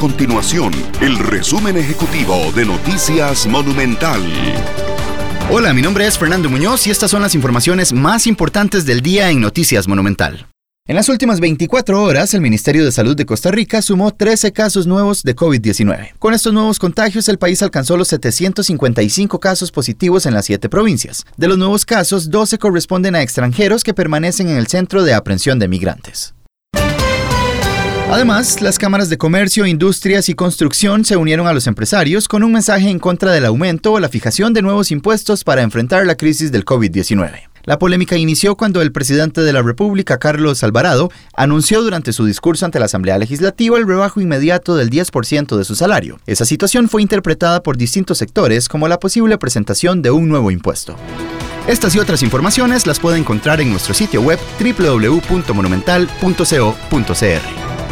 continuación el resumen ejecutivo de Noticias Monumental. Hola, mi nombre es Fernando Muñoz y estas son las informaciones más importantes del día en Noticias Monumental. En las últimas 24 horas, el Ministerio de Salud de Costa Rica sumó 13 casos nuevos de COVID-19. Con estos nuevos contagios, el país alcanzó los 755 casos positivos en las siete provincias. De los nuevos casos, 12 corresponden a extranjeros que permanecen en el Centro de Aprehensión de Migrantes. Además, las cámaras de comercio, industrias y construcción se unieron a los empresarios con un mensaje en contra del aumento o la fijación de nuevos impuestos para enfrentar la crisis del COVID-19. La polémica inició cuando el presidente de la República, Carlos Alvarado, anunció durante su discurso ante la Asamblea Legislativa el rebajo inmediato del 10% de su salario. Esa situación fue interpretada por distintos sectores como la posible presentación de un nuevo impuesto. Estas y otras informaciones las puede encontrar en nuestro sitio web www.monumental.co.cr.